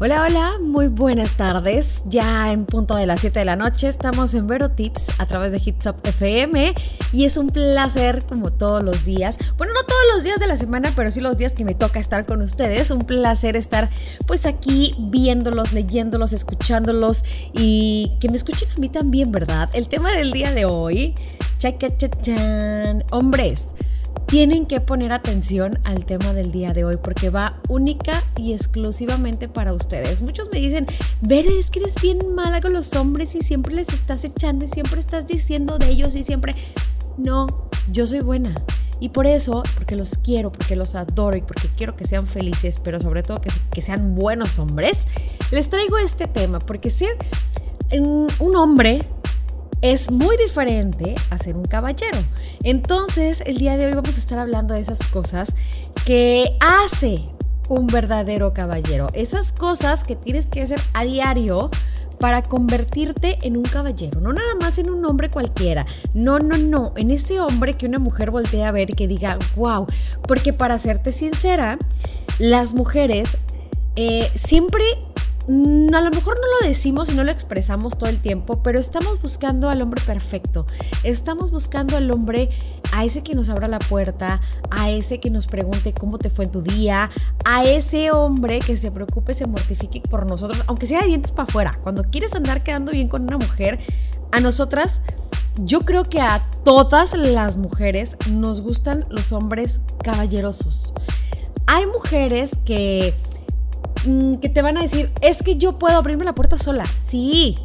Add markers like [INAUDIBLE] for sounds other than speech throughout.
Hola, hola, muy buenas tardes. Ya en punto de las 7 de la noche estamos en Vero Tips a través de Hits Up FM y es un placer como todos los días. Bueno, no todos los días de la semana, pero sí los días que me toca estar con ustedes. Un placer estar pues aquí viéndolos, leyéndolos, escuchándolos y que me escuchen a mí también, ¿verdad? El tema del día de hoy, chaca, hombres tienen que poner atención al tema del día de hoy porque va única y exclusivamente para ustedes. Muchos me dicen, ver, es que eres bien mala con los hombres y siempre les estás echando y siempre estás diciendo de ellos y siempre... No, yo soy buena. Y por eso, porque los quiero, porque los adoro y porque quiero que sean felices, pero sobre todo que, que sean buenos hombres, les traigo este tema, porque ser un hombre es muy diferente a ser un caballero. Entonces, el día de hoy vamos a estar hablando de esas cosas que hace un verdadero caballero. Esas cosas que tienes que hacer a diario para convertirte en un caballero, no nada más en un hombre cualquiera, no, no, no, en ese hombre que una mujer voltea a ver que diga, wow, porque para serte sincera, las mujeres eh, siempre a lo mejor no lo decimos y no lo expresamos todo el tiempo, pero estamos buscando al hombre perfecto. Estamos buscando al hombre, a ese que nos abra la puerta, a ese que nos pregunte cómo te fue en tu día, a ese hombre que se preocupe, se mortifique por nosotros, aunque sea de dientes para afuera. Cuando quieres andar quedando bien con una mujer, a nosotras yo creo que a todas las mujeres nos gustan los hombres caballerosos. Hay mujeres que Mm, que te van a decir, es que yo puedo abrirme la puerta sola. Sí,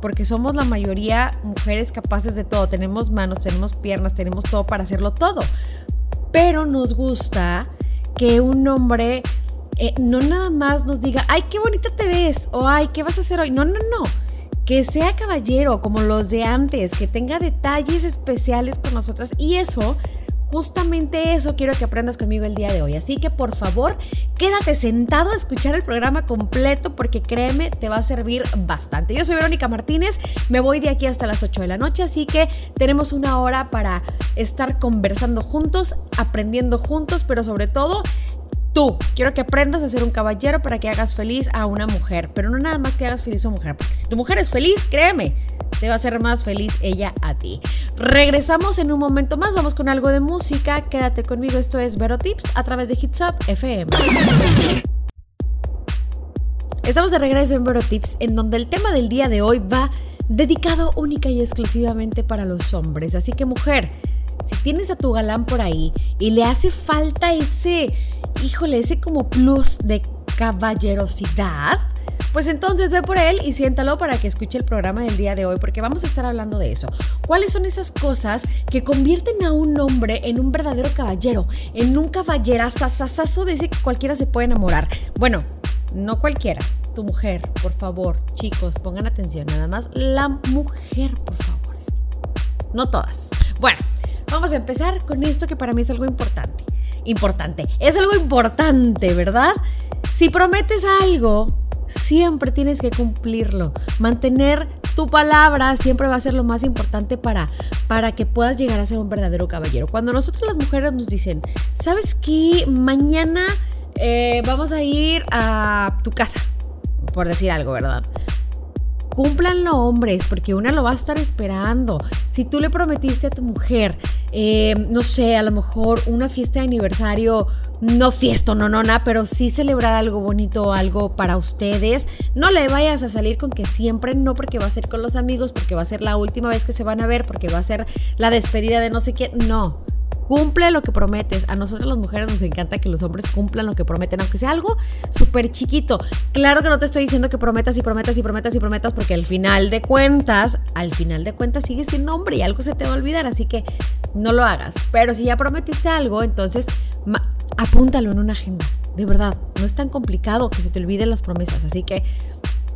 porque somos la mayoría mujeres capaces de todo. Tenemos manos, tenemos piernas, tenemos todo para hacerlo todo. Pero nos gusta que un hombre eh, no nada más nos diga, ay, qué bonita te ves, o ay, ¿qué vas a hacer hoy? No, no, no. Que sea caballero como los de antes, que tenga detalles especiales con nosotras. Y eso Justamente eso quiero que aprendas conmigo el día de hoy. Así que por favor, quédate sentado a escuchar el programa completo porque créeme, te va a servir bastante. Yo soy Verónica Martínez, me voy de aquí hasta las 8 de la noche, así que tenemos una hora para estar conversando juntos, aprendiendo juntos, pero sobre todo tú. Quiero que aprendas a ser un caballero para que hagas feliz a una mujer, pero no nada más que hagas feliz a una mujer, porque si tu mujer es feliz, créeme, te va a hacer más feliz ella a ti. Regresamos en un momento más, vamos con algo de música. Quédate conmigo, esto es Vero Tips a través de Hits Up FM. Estamos de regreso en Vero Tips, en donde el tema del día de hoy va dedicado única y exclusivamente para los hombres. Así que mujer, si tienes a tu galán por ahí y le hace falta ese, híjole, ese como plus de caballerosidad, pues entonces ve por él y siéntalo para que escuche el programa del día de hoy, porque vamos a estar hablando de eso. ¿Cuáles son esas cosas que convierten a un hombre en un verdadero caballero? En un caballerazazazazo de ese que cualquiera se puede enamorar. Bueno, no cualquiera. Tu mujer, por favor, chicos, pongan atención. Nada más la mujer, por favor. No todas. Bueno, vamos a empezar con esto que para mí es algo importante. Importante. Es algo importante, ¿verdad? Si prometes algo, siempre tienes que cumplirlo. Mantener tu palabra siempre va a ser lo más importante para, para que puedas llegar a ser un verdadero caballero. Cuando nosotros las mujeres nos dicen, ¿sabes qué? Mañana eh, vamos a ir a tu casa, por decir algo, ¿verdad? Cúmplanlo hombres, porque una lo va a estar esperando. Si tú le prometiste a tu mujer, eh, no sé, a lo mejor una fiesta de aniversario, no fiesta, no, no, nada, pero sí celebrar algo bonito, algo para ustedes, no le vayas a salir con que siempre no, porque va a ser con los amigos, porque va a ser la última vez que se van a ver, porque va a ser la despedida de no sé quién, no Cumple lo que prometes. A nosotros las mujeres nos encanta que los hombres cumplan lo que prometen, aunque sea algo súper chiquito. Claro que no te estoy diciendo que prometas y prometas y prometas y prometas, porque al final de cuentas, al final de cuentas sigues siendo hombre y algo se te va a olvidar, así que no lo hagas. Pero si ya prometiste algo, entonces apúntalo en una agenda. De verdad, no es tan complicado que se te olviden las promesas, así que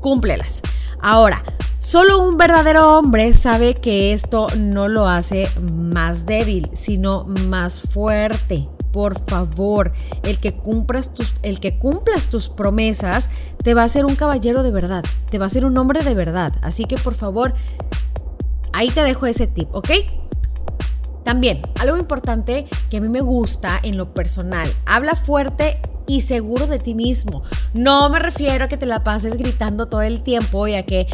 cúmplelas. Ahora, Solo un verdadero hombre sabe que esto no lo hace más débil, sino más fuerte. Por favor, el que, cumplas tus, el que cumplas tus promesas te va a ser un caballero de verdad, te va a ser un hombre de verdad. Así que por favor, ahí te dejo ese tip, ¿ok? También, algo importante que a mí me gusta en lo personal, habla fuerte y seguro de ti mismo. No me refiero a que te la pases gritando todo el tiempo y a que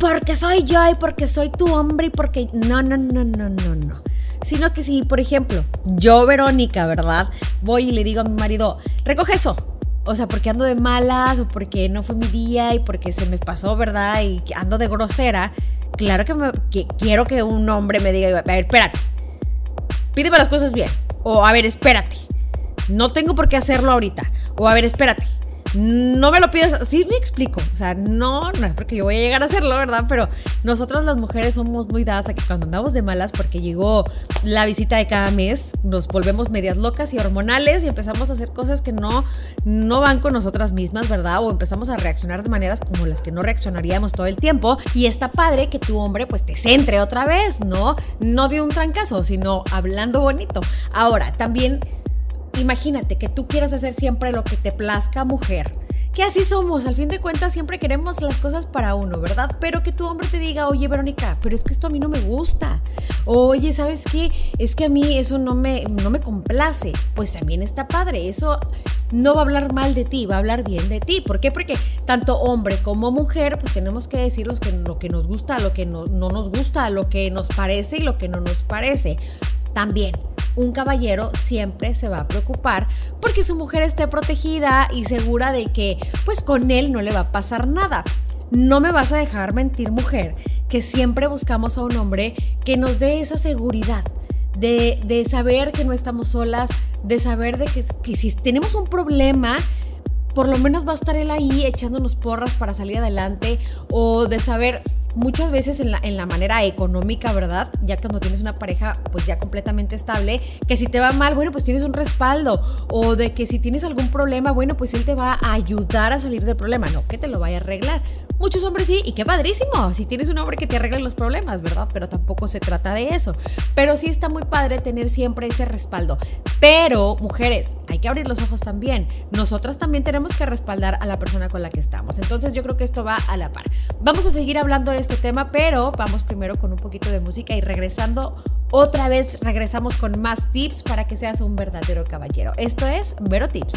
porque soy yo y porque soy tu hombre y porque no, no, no, no, no, no. Sino que si, por ejemplo, yo, Verónica, ¿verdad? Voy y le digo a mi marido, recoge eso. O sea, porque ando de malas o porque no fue mi día y porque se me pasó, ¿verdad? Y ando de grosera. Claro que, me, que quiero que un hombre me diga, a ver, espérate. Pídeme las cosas bien. O a ver, espérate. No tengo por qué hacerlo ahorita. O a ver, espérate no me lo pides, sí me explico, o sea, no, no es porque yo voy a llegar a hacerlo, ¿verdad? Pero nosotros las mujeres somos muy dadas a que cuando andamos de malas porque llegó la visita de cada mes, nos volvemos medias locas y hormonales y empezamos a hacer cosas que no, no van con nosotras mismas, ¿verdad? O empezamos a reaccionar de maneras como las que no reaccionaríamos todo el tiempo y está padre que tu hombre pues te centre otra vez, ¿no? No de un trancazo, sino hablando bonito. Ahora, también imagínate que tú quieras hacer siempre lo que te plazca, mujer. Que así somos, al fin de cuentas siempre queremos las cosas para uno, ¿verdad? Pero que tu hombre te diga, oye Verónica, pero es que esto a mí no me gusta. Oye, ¿sabes qué? Es que a mí eso no me, no me complace. Pues también está padre, eso no va a hablar mal de ti, va a hablar bien de ti. ¿Por qué? Porque tanto hombre como mujer, pues tenemos que decir que, lo que nos gusta, lo que no, no nos gusta, lo que nos parece y lo que no nos parece. También un caballero siempre se va a preocupar porque su mujer esté protegida y segura de que pues con él no le va a pasar nada. No me vas a dejar mentir mujer, que siempre buscamos a un hombre que nos dé esa seguridad. De, saber que no estamos solas, de saber de que, que si tenemos un problema, por lo menos va a estar él ahí echándonos porras para salir adelante o de saber muchas veces en la, en la manera económica, ¿verdad? Ya cuando tienes una pareja pues ya completamente estable, que si te va mal, bueno, pues tienes un respaldo. O de que si tienes algún problema, bueno, pues él te va a ayudar a salir del problema, no que te lo vaya a arreglar. Muchos hombres sí, y qué padrísimo, si tienes un hombre que te arregle los problemas, ¿verdad? Pero tampoco se trata de eso. Pero sí está muy padre tener siempre ese respaldo. Pero, mujeres, hay que abrir los ojos también. Nosotras también tenemos que respaldar a la persona con la que estamos. Entonces yo creo que esto va a la par. Vamos a seguir hablando de este tema, pero vamos primero con un poquito de música y regresando otra vez regresamos con más tips para que seas un verdadero caballero. Esto es Vero Tips.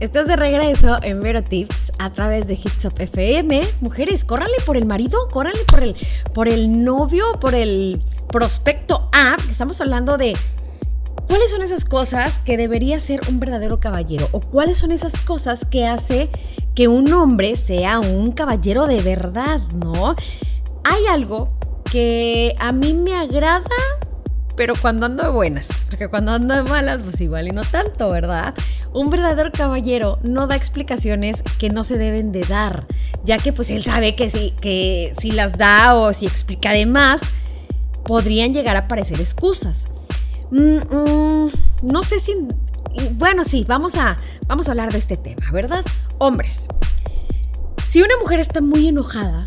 Estás de regreso en Vero Tips a través de Hits Up FM. Mujeres, córranle por el marido, córranle por el, por el novio, por el prospecto A. Estamos hablando de cuáles son esas cosas que debería ser un verdadero caballero o cuáles son esas cosas que hace que un hombre sea un caballero de verdad, ¿no? Hay algo que a mí me agrada pero cuando ando de buenas, porque cuando ando de malas, pues igual y no tanto, ¿verdad? Un verdadero caballero no da explicaciones que no se deben de dar, ya que pues él sabe que si, que si las da o si explica de más, podrían llegar a parecer excusas. Mm, mm, no sé si... Bueno, sí, vamos a, vamos a hablar de este tema, ¿verdad? Hombres, si una mujer está muy enojada,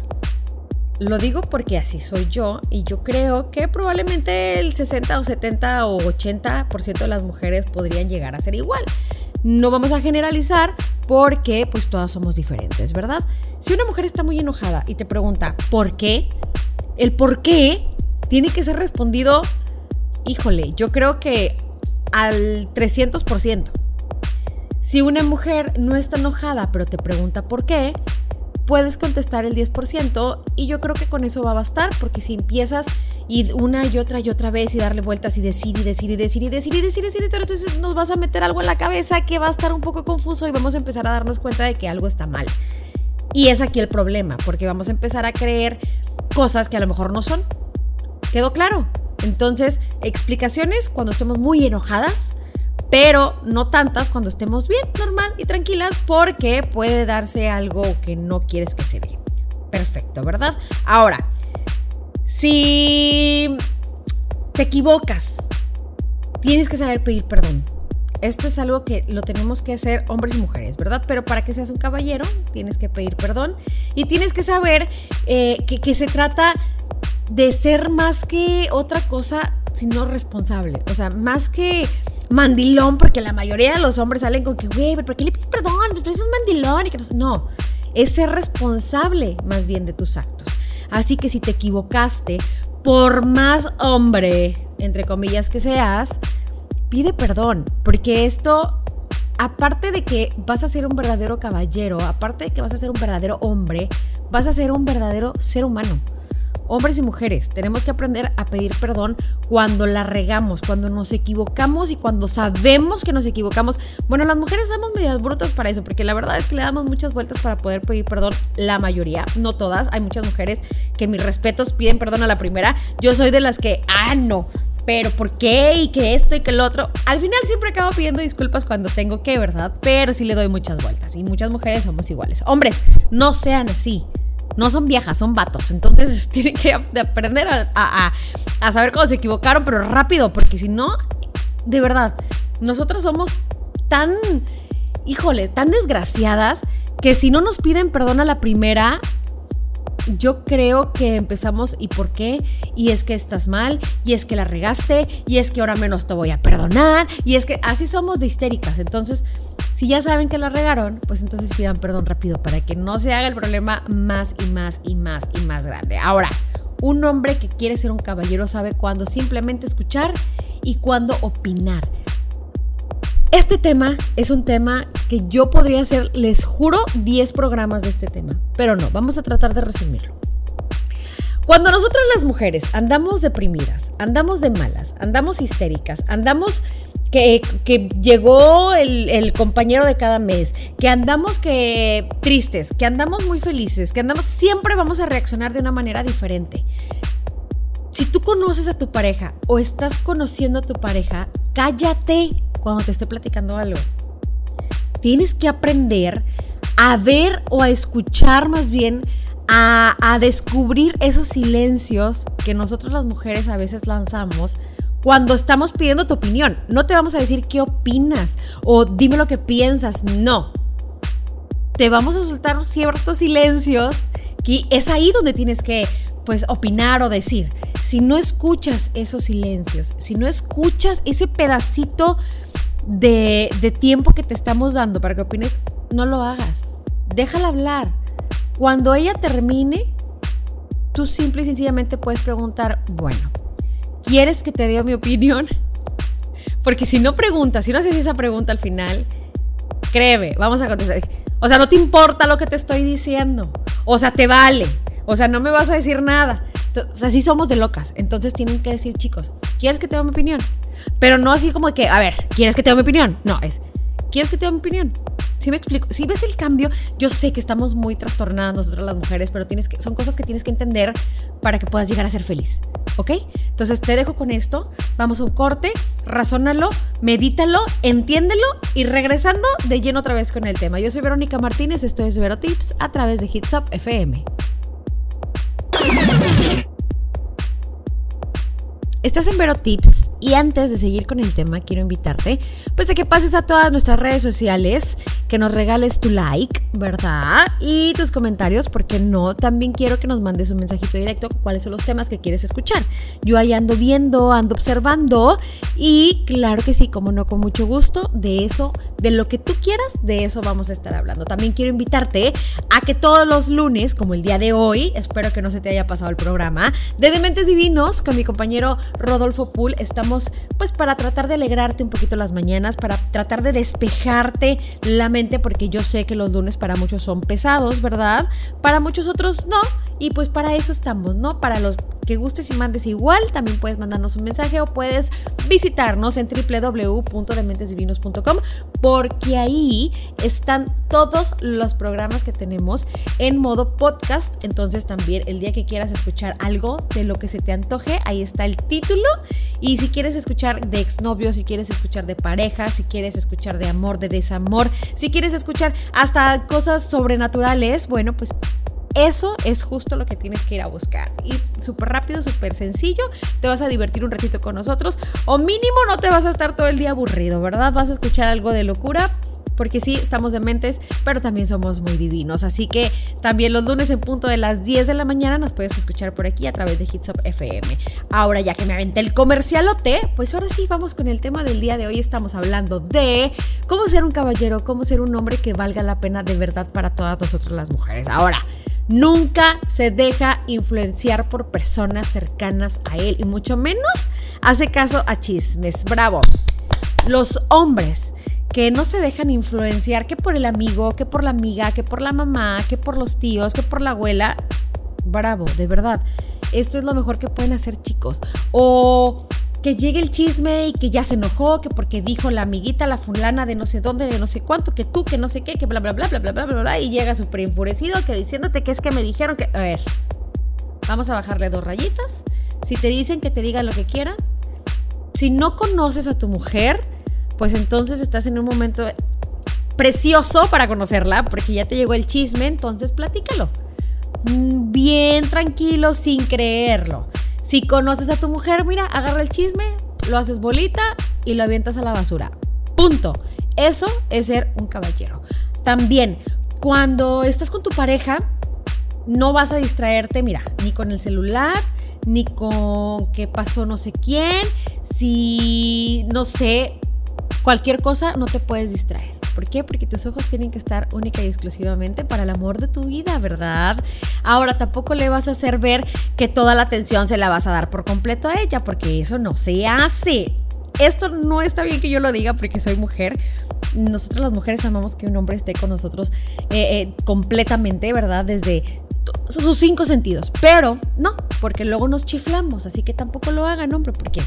lo digo porque así soy yo y yo creo que probablemente el 60 o 70 o 80% de las mujeres podrían llegar a ser igual. No vamos a generalizar porque pues todas somos diferentes, ¿verdad? Si una mujer está muy enojada y te pregunta ¿por qué? El por qué tiene que ser respondido, híjole, yo creo que al 300%. Si una mujer no está enojada pero te pregunta por qué, puedes contestar el 10% y yo creo que con eso va a bastar porque si empiezas y una y otra y otra vez y darle vueltas y decir y decir y decir y decir y decir y decir, entonces nos vas a meter algo en la cabeza que va a estar un poco confuso y vamos a empezar a darnos cuenta de que algo está mal. Y es aquí el problema, porque vamos a empezar a creer cosas que a lo mejor no son. ¿Quedó claro? Entonces, explicaciones cuando estemos muy enojadas, pero no tantas cuando estemos bien, normal y tranquilas, porque puede darse algo que no quieres que se dé. Perfecto, ¿verdad? Ahora, si te equivocas, tienes que saber pedir perdón. Esto es algo que lo tenemos que hacer hombres y mujeres, ¿verdad? Pero para que seas un caballero, tienes que pedir perdón y tienes que saber eh, que, que se trata de ser más que otra cosa, sino responsable. O sea, más que mandilón, porque la mayoría de los hombres salen con que, güey, ¿por qué le pides perdón? Tú eres un mandilón. Y que no, es ser responsable más bien de tus actos. Así que si te equivocaste, por más hombre, entre comillas, que seas, pide perdón, porque esto aparte de que vas a ser un verdadero caballero, aparte de que vas a ser un verdadero hombre, vas a ser un verdadero ser humano. Hombres y mujeres, tenemos que aprender a pedir perdón cuando la regamos, cuando nos equivocamos y cuando sabemos que nos equivocamos. Bueno, las mujeres somos medias brutas para eso, porque la verdad es que le damos muchas vueltas para poder pedir perdón, la mayoría, no todas. Hay muchas mujeres que mis respetos piden perdón a la primera. Yo soy de las que, ah, no, pero ¿por qué? Y que esto y que lo otro. Al final siempre acabo pidiendo disculpas cuando tengo que, ¿verdad? Pero sí le doy muchas vueltas. Y muchas mujeres somos iguales. Hombres, no sean así. No son viejas, son vatos. Entonces [LAUGHS] tienen que aprender a, a saber cómo se equivocaron, pero rápido, porque si no, de verdad, nosotros somos tan, híjole, tan desgraciadas que si no nos piden perdón a la primera, yo creo que empezamos y por qué, y es que estás mal, y es que la regaste, y es que ahora menos te voy a perdonar, y es que así somos de histéricas. Entonces, si ya saben que la regaron, pues entonces pidan perdón rápido para que no se haga el problema más y más y más y más grande. Ahora, un hombre que quiere ser un caballero sabe cuándo simplemente escuchar y cuándo opinar. Este tema es un tema que yo podría hacer, les juro, 10 programas de este tema. Pero no, vamos a tratar de resumirlo. Cuando nosotras las mujeres andamos deprimidas, andamos de malas, andamos histéricas, andamos que, llegó el, el, compañero de cada mes, que andamos que tristes, que andamos muy felices, que andamos, siempre vamos a reaccionar de una manera diferente. Si tú conoces a tu pareja o estás conociendo a tu pareja, cállate cuando te estoy platicando algo. Tienes que aprender a ver o a escuchar más bien, a, a descubrir esos silencios que nosotros las mujeres a veces lanzamos cuando estamos pidiendo tu opinión. No te vamos a decir qué opinas o dime lo que piensas, no. Te vamos a soltar ciertos silencios y es ahí donde tienes que pues opinar o decir. Si no escuchas esos silencios, si no escuchas ese pedacito de, tiempo que te estamos dando para que opines, no lo hagas. Déjala hablar. Cuando ella termine, tú simple y sencillamente puedes preguntar, bueno, ¿quieres que te dé mi opinión? [LAUGHS] Porque si no preguntas, si no haces esa pregunta al final, créeme, vamos a contestar. O sea, no te importa lo que te estoy diciendo. O sea, te vale. O sea, no me vas a decir nada. O sea, somos de locas. Entonces tienen que decir, chicos, ¿quieres que te dé mi opinión? Pero no así como que, a ver, ¿quieres que te dé mi opinión? No, es, ¿quieres que te dé mi opinión? Si me explico, si ves el cambio, yo sé que estamos muy trastornadas nosotras las mujeres, pero son cosas que tienes que entender para que puedas llegar a ser feliz, ¿ok? Entonces te dejo con esto, vamos a un corte, razónalo, medítalo, entiéndelo y regresando de lleno otra vez con el tema. Yo soy Verónica Martínez, esto es Vero Tips a través de Hits Up FM. Estás en Vero Tips y antes de seguir con el tema, quiero invitarte, pues a que pases a todas nuestras redes sociales, que nos regales tu like, ¿verdad? Y tus comentarios, porque no, también quiero que nos mandes un mensajito directo cuáles son los temas que quieres escuchar. Yo ahí ando viendo, ando observando y claro que sí, como no, con mucho gusto, de eso, de lo que tú quieras, de eso vamos a estar hablando. También quiero invitarte a que todos los lunes, como el día de hoy, espero que no se te haya pasado el programa, de Dementes Divinos con mi compañero Rodolfo Pool, estamos pues para tratar de alegrarte un poquito las mañanas, para tratar de despejarte la mente, porque yo sé que los lunes para muchos son pesados, ¿verdad? Para muchos otros no, y pues para eso estamos, ¿no? Para los que gustes y mandes igual, también puedes mandarnos un mensaje o puedes visitarnos en www.dementesdivinos.com porque ahí están todos los programas que tenemos en modo podcast. Entonces también el día que quieras escuchar algo de lo que se te antoje, ahí está el título. Y si quieres escuchar de exnovios, si quieres escuchar de pareja, si quieres escuchar de amor, de desamor, si quieres escuchar hasta cosas sobrenaturales, bueno, pues eso es justo lo que tienes que ir a buscar. Y súper rápido, súper sencillo, te vas a divertir un ratito con nosotros o mínimo no te vas a estar todo el día aburrido, ¿verdad? Vas a escuchar algo de locura porque sí, estamos de mentes, pero también somos muy divinos. Así que también los lunes en punto de las 10 de la mañana nos puedes escuchar por aquí a través de Hits Up FM. Ahora ya que me aventé el comercialote, pues ahora sí vamos con el tema del día de hoy. Estamos hablando de cómo ser un caballero, cómo ser un hombre que valga la pena de verdad para todas nosotras las mujeres. Ahora, Nunca se deja influenciar por personas cercanas a él y mucho menos hace caso a chismes. Bravo. los hombres que no se dejan influenciar que por el amigo, que por la amiga, que por la mamá, que por los tíos, que por la abuela. Bravo, de verdad. Esto es lo mejor que pueden hacer chicos. O que llegue el chisme y que ya se enojó, que porque dijo la amiguita, la fulana de no sé dónde, de no sé cuánto, que tú, que no sé qué, que bla, bla, bla, bla, bla, bla, bla, bla, y llega súper enfurecido, que diciéndote que es que me dijeron que... A ver, vamos a bajarle dos rayitas. Si te dicen que te digan lo que quieran, si no conoces a tu mujer, pues entonces estás en un momento precioso para conocerla, porque ya te llegó el chisme, entonces platícalo. Mm, bien tranquilo, sin creerlo. Si conoces a tu mujer, mira, agarra el chisme, lo haces bolita y lo avientas a la basura. Punto. Eso es ser un caballero. También, cuando estás con tu pareja, no vas a distraerte, mira, ni con el celular, ni con qué pasó no sé quién, si, no sé, cualquier cosa, no te puedes distraer. ¿Por qué? Porque tus ojos tienen que estar única y exclusivamente para el amor de tu vida, ¿verdad? Ahora tampoco le vas a hacer ver que toda la atención se la vas a dar por completo a ella, porque eso no se hace. Esto no está bien que yo lo diga porque soy mujer. Nosotros las mujeres amamos que un hombre esté con nosotros eh, eh, completamente, ¿verdad? Desde sus cinco sentidos. Pero no, porque luego nos chiflamos. Así que tampoco lo hagan, hombre, porque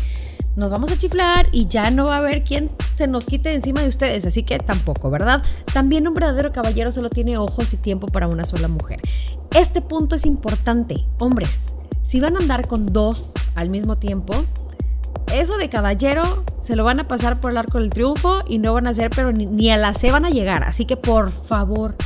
nos vamos a chiflar y ya no va a haber quien se nos quite encima de ustedes, así que tampoco, ¿verdad? También un verdadero caballero solo tiene ojos y tiempo para una sola mujer. Este punto es importante, hombres. Si van a andar con dos al mismo tiempo, eso de caballero se lo van a pasar por el arco del triunfo y no van a hacer, pero ni, ni a la C van a llegar. Así que por favor,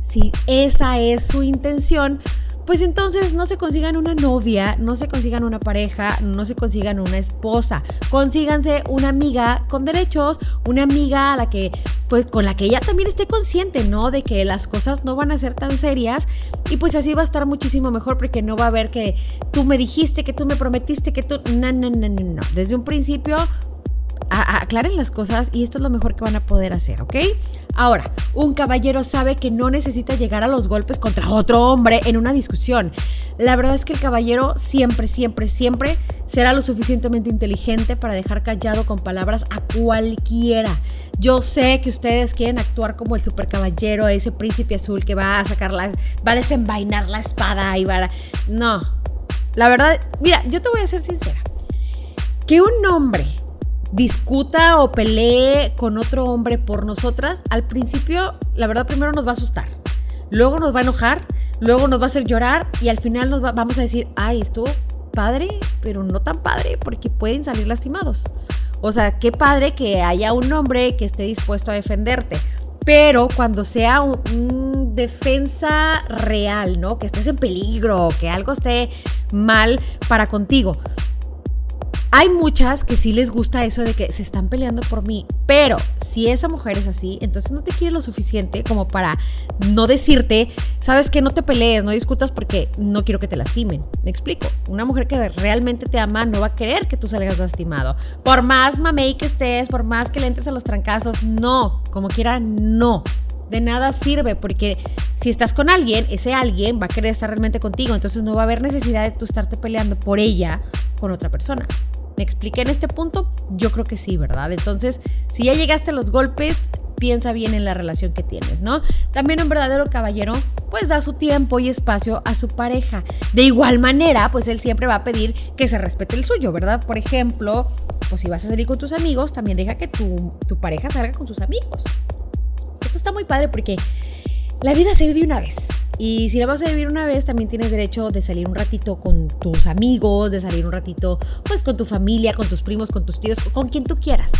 si esa es su intención, pues entonces no se consigan una novia, no se consigan una pareja, no se consigan una esposa. Consíganse una amiga con derechos, una amiga a la que pues con la que ella también esté consciente, ¿no? De que las cosas no van a ser tan serias y pues así va a estar muchísimo mejor porque no va a haber que tú me dijiste, que tú me prometiste, que tú no, no, no, no, no. Desde un principio aclaren las cosas y esto es lo mejor que van a poder hacer, ¿ok? Ahora, un caballero sabe que no necesita llegar a los golpes contra otro hombre en una discusión. La verdad es que el caballero siempre, siempre, siempre será lo suficientemente inteligente para dejar callado con palabras a cualquiera. Yo sé que ustedes quieren actuar como el super caballero, ese príncipe azul que va a sacar la, va a desenvainar la espada y va a... No, la verdad, mira, yo te voy a ser sincera. Que un hombre discuta o pelee con otro hombre por nosotras, al principio, la verdad, primero nos va a asustar. Luego nos va a enojar, luego nos va a hacer llorar y al final nos vamos a decir, ay, estuvo padre, pero no tan padre porque pueden salir lastimados. O sea, qué padre que haya un hombre que esté dispuesto a defenderte. Pero cuando sea un, defensa real, ¿no? Que estés en peligro, que algo esté mal para contigo. Hay muchas que sí les gusta eso de que se están peleando por mí, pero si esa mujer es así, entonces no te quiere lo suficiente como para no decirte, sabes que no te pelees, no discutas porque no quiero que te lastimen. Me explico. Una mujer que realmente te ama no va a querer que tú salgas lastimado. Por más mamey que estés, por más que le entres a los trancazos, no, como quiera, no. De nada sirve porque si estás con alguien, ese alguien va a querer estar realmente contigo, entonces no va a haber necesidad de tú estarte peleando por ella con otra persona. ¿Me expliqué en este punto? Yo creo que sí, ¿verdad? Entonces, si ya llegaste a los golpes, piensa bien en la relación que tienes, ¿no? También un verdadero caballero, pues da su tiempo y espacio a su pareja. De igual manera, pues él siempre va a pedir que se respete el suyo, ¿verdad? Por ejemplo, pues si vas a salir con tus amigos, también deja que tu, tu pareja salga con sus amigos. Esto está muy padre porque la vida se vive una vez. Y si la vas a vivir una vez, también tienes derecho de salir un ratito con tus amigos, de salir un ratito pues con tu familia, con tus primos, con tus tíos, con quien tú quieras.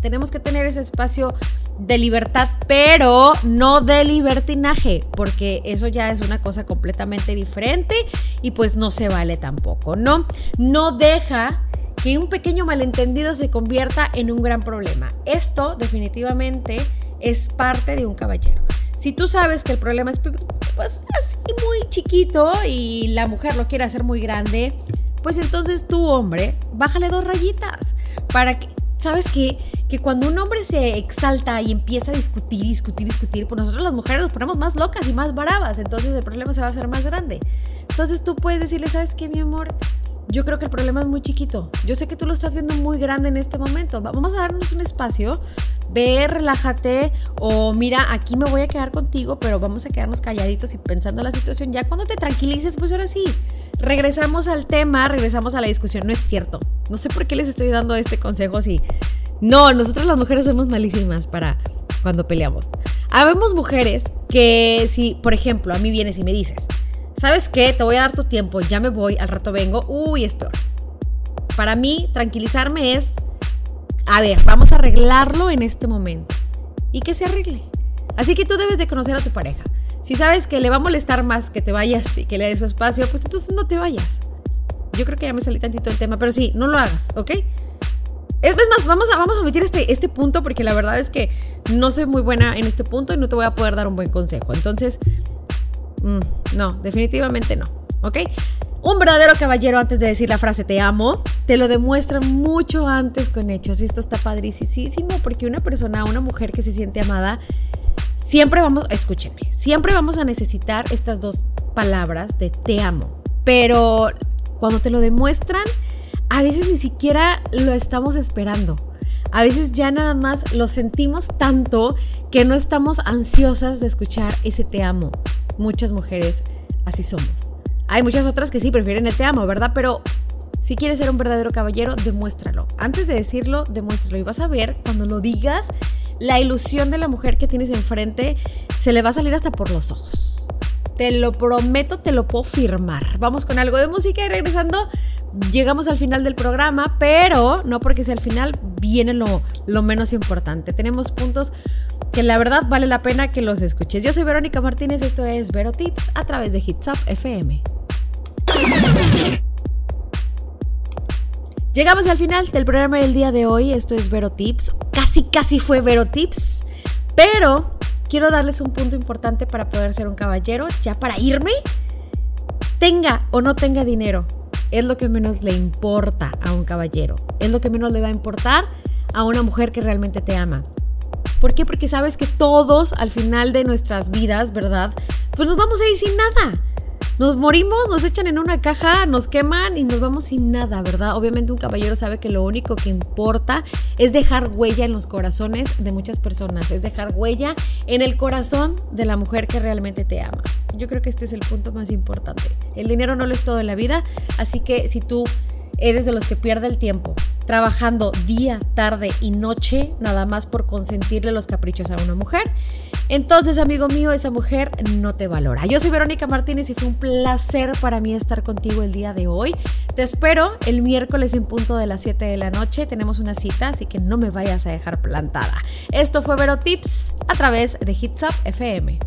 Tenemos que tener ese espacio de libertad, pero no de libertinaje, porque eso ya es una cosa completamente diferente y pues no se vale tampoco, ¿no? No deja que un pequeño malentendido se convierta en un gran problema. Esto definitivamente es parte de un caballero. Si tú sabes que el problema es pues así muy chiquito y la mujer lo quiere hacer muy grande, pues entonces tú, hombre, bájale dos rayitas para que, ¿sabes qué? Que cuando un hombre se exalta y empieza a discutir, discutir, discutir, pues nosotros las mujeres nos ponemos más locas y más bravas, entonces el problema se va a hacer más grande. Entonces tú puedes decirle, ¿sabes qué, mi amor? Yo creo que el problema es muy chiquito. Yo sé que tú lo estás viendo muy grande en este momento. Vamos a darnos un espacio. Ve, relájate o mira, aquí me voy a quedar contigo, pero vamos a quedarnos calladitos y pensando la situación. Ya cuando te tranquilices, pues ahora sí, regresamos al tema, regresamos a la discusión. No es cierto. No sé por qué les estoy dando este consejo si... No, nosotros las mujeres somos malísimas para cuando peleamos. Habemos mujeres que si, por ejemplo, a mí vienes y me dices, ¿sabes qué? Te voy a dar tu tiempo, ya me voy, al rato vengo, uy, es peor. Para mí, tranquilizarme es, a ver, vamos a arreglarlo en este momento. Y que se arregle. Así que tú debes de conocer a tu pareja. Si sabes que le va a molestar más que te vayas y que le des su espacio, pues entonces no te vayas. Yo creo que ya me salí tantito del tema, pero sí, no lo hagas, ¿ok? Es más, vamos a, vamos a omitir este, este punto porque la verdad es que no soy muy buena en este punto y no te voy a poder dar un buen consejo. Entonces, mm, no, definitivamente no. ¿Ok? Un verdadero caballero antes de decir la frase te amo, te lo demuestra mucho antes con hechos. Y esto está padricísimo porque una persona, una mujer que se siente amada, siempre vamos, escúchenme, siempre vamos a necesitar estas dos palabras de te amo. Pero cuando te lo demuestran, a veces ni siquiera lo estamos esperando. A veces ya nada más lo sentimos tanto que no estamos ansiosas de escuchar ese te amo. Muchas mujeres así somos. Hay muchas otras que sí prefieren el te amo, ¿verdad? Pero si quieres ser un verdadero caballero, demuéstralo. Antes de decirlo, demuéstralo. Y vas a ver, cuando lo digas, la ilusión de la mujer que tienes enfrente se le va a salir hasta por los ojos. Te lo prometo, te lo puedo firmar. Vamos con algo de música y regresando llegamos al final del programa, pero no porque sea el final, viene lo, lo menos importante. Tenemos puntos que la verdad vale la pena que los escuches. Yo soy Verónica Martínez, esto es Vero Tips a través de Hits Up FM. Llegamos al final del programa del día de hoy, esto es Vero Tips. Casi, casi fue Vero Tips, pero quiero darles un punto importante para poder ser un caballero, ya para irme. Tenga o no tenga dinero, es lo que menos le importa a un caballero, es lo que menos le va a importar a una mujer que realmente te ama. ¿Por qué? Porque sabes que todos al final de nuestras vidas, ¿verdad? Pues nos vamos a ir sin nada. Nos morimos, nos echan en una caja, nos queman y nos vamos sin nada, ¿verdad? Obviamente un caballero sabe que lo único que importa es dejar huella en los corazones de muchas personas, es dejar huella en el corazón de la mujer que realmente te ama. Yo creo que este es el punto más importante. El dinero no lo es todo en la vida, así que si tú eres de los que pierde el tiempo trabajando día, tarde y noche nada más por consentirle los caprichos a una mujer, entonces, amigo mío, esa mujer no te valora. Yo soy Verónica Martínez y fue un placer para mí estar contigo el día de hoy. Te espero el miércoles en punto de las 7 de la noche. Tenemos una cita, así que no me vayas a dejar plantada. Esto fue Vero Tips a través de Hits Up FM.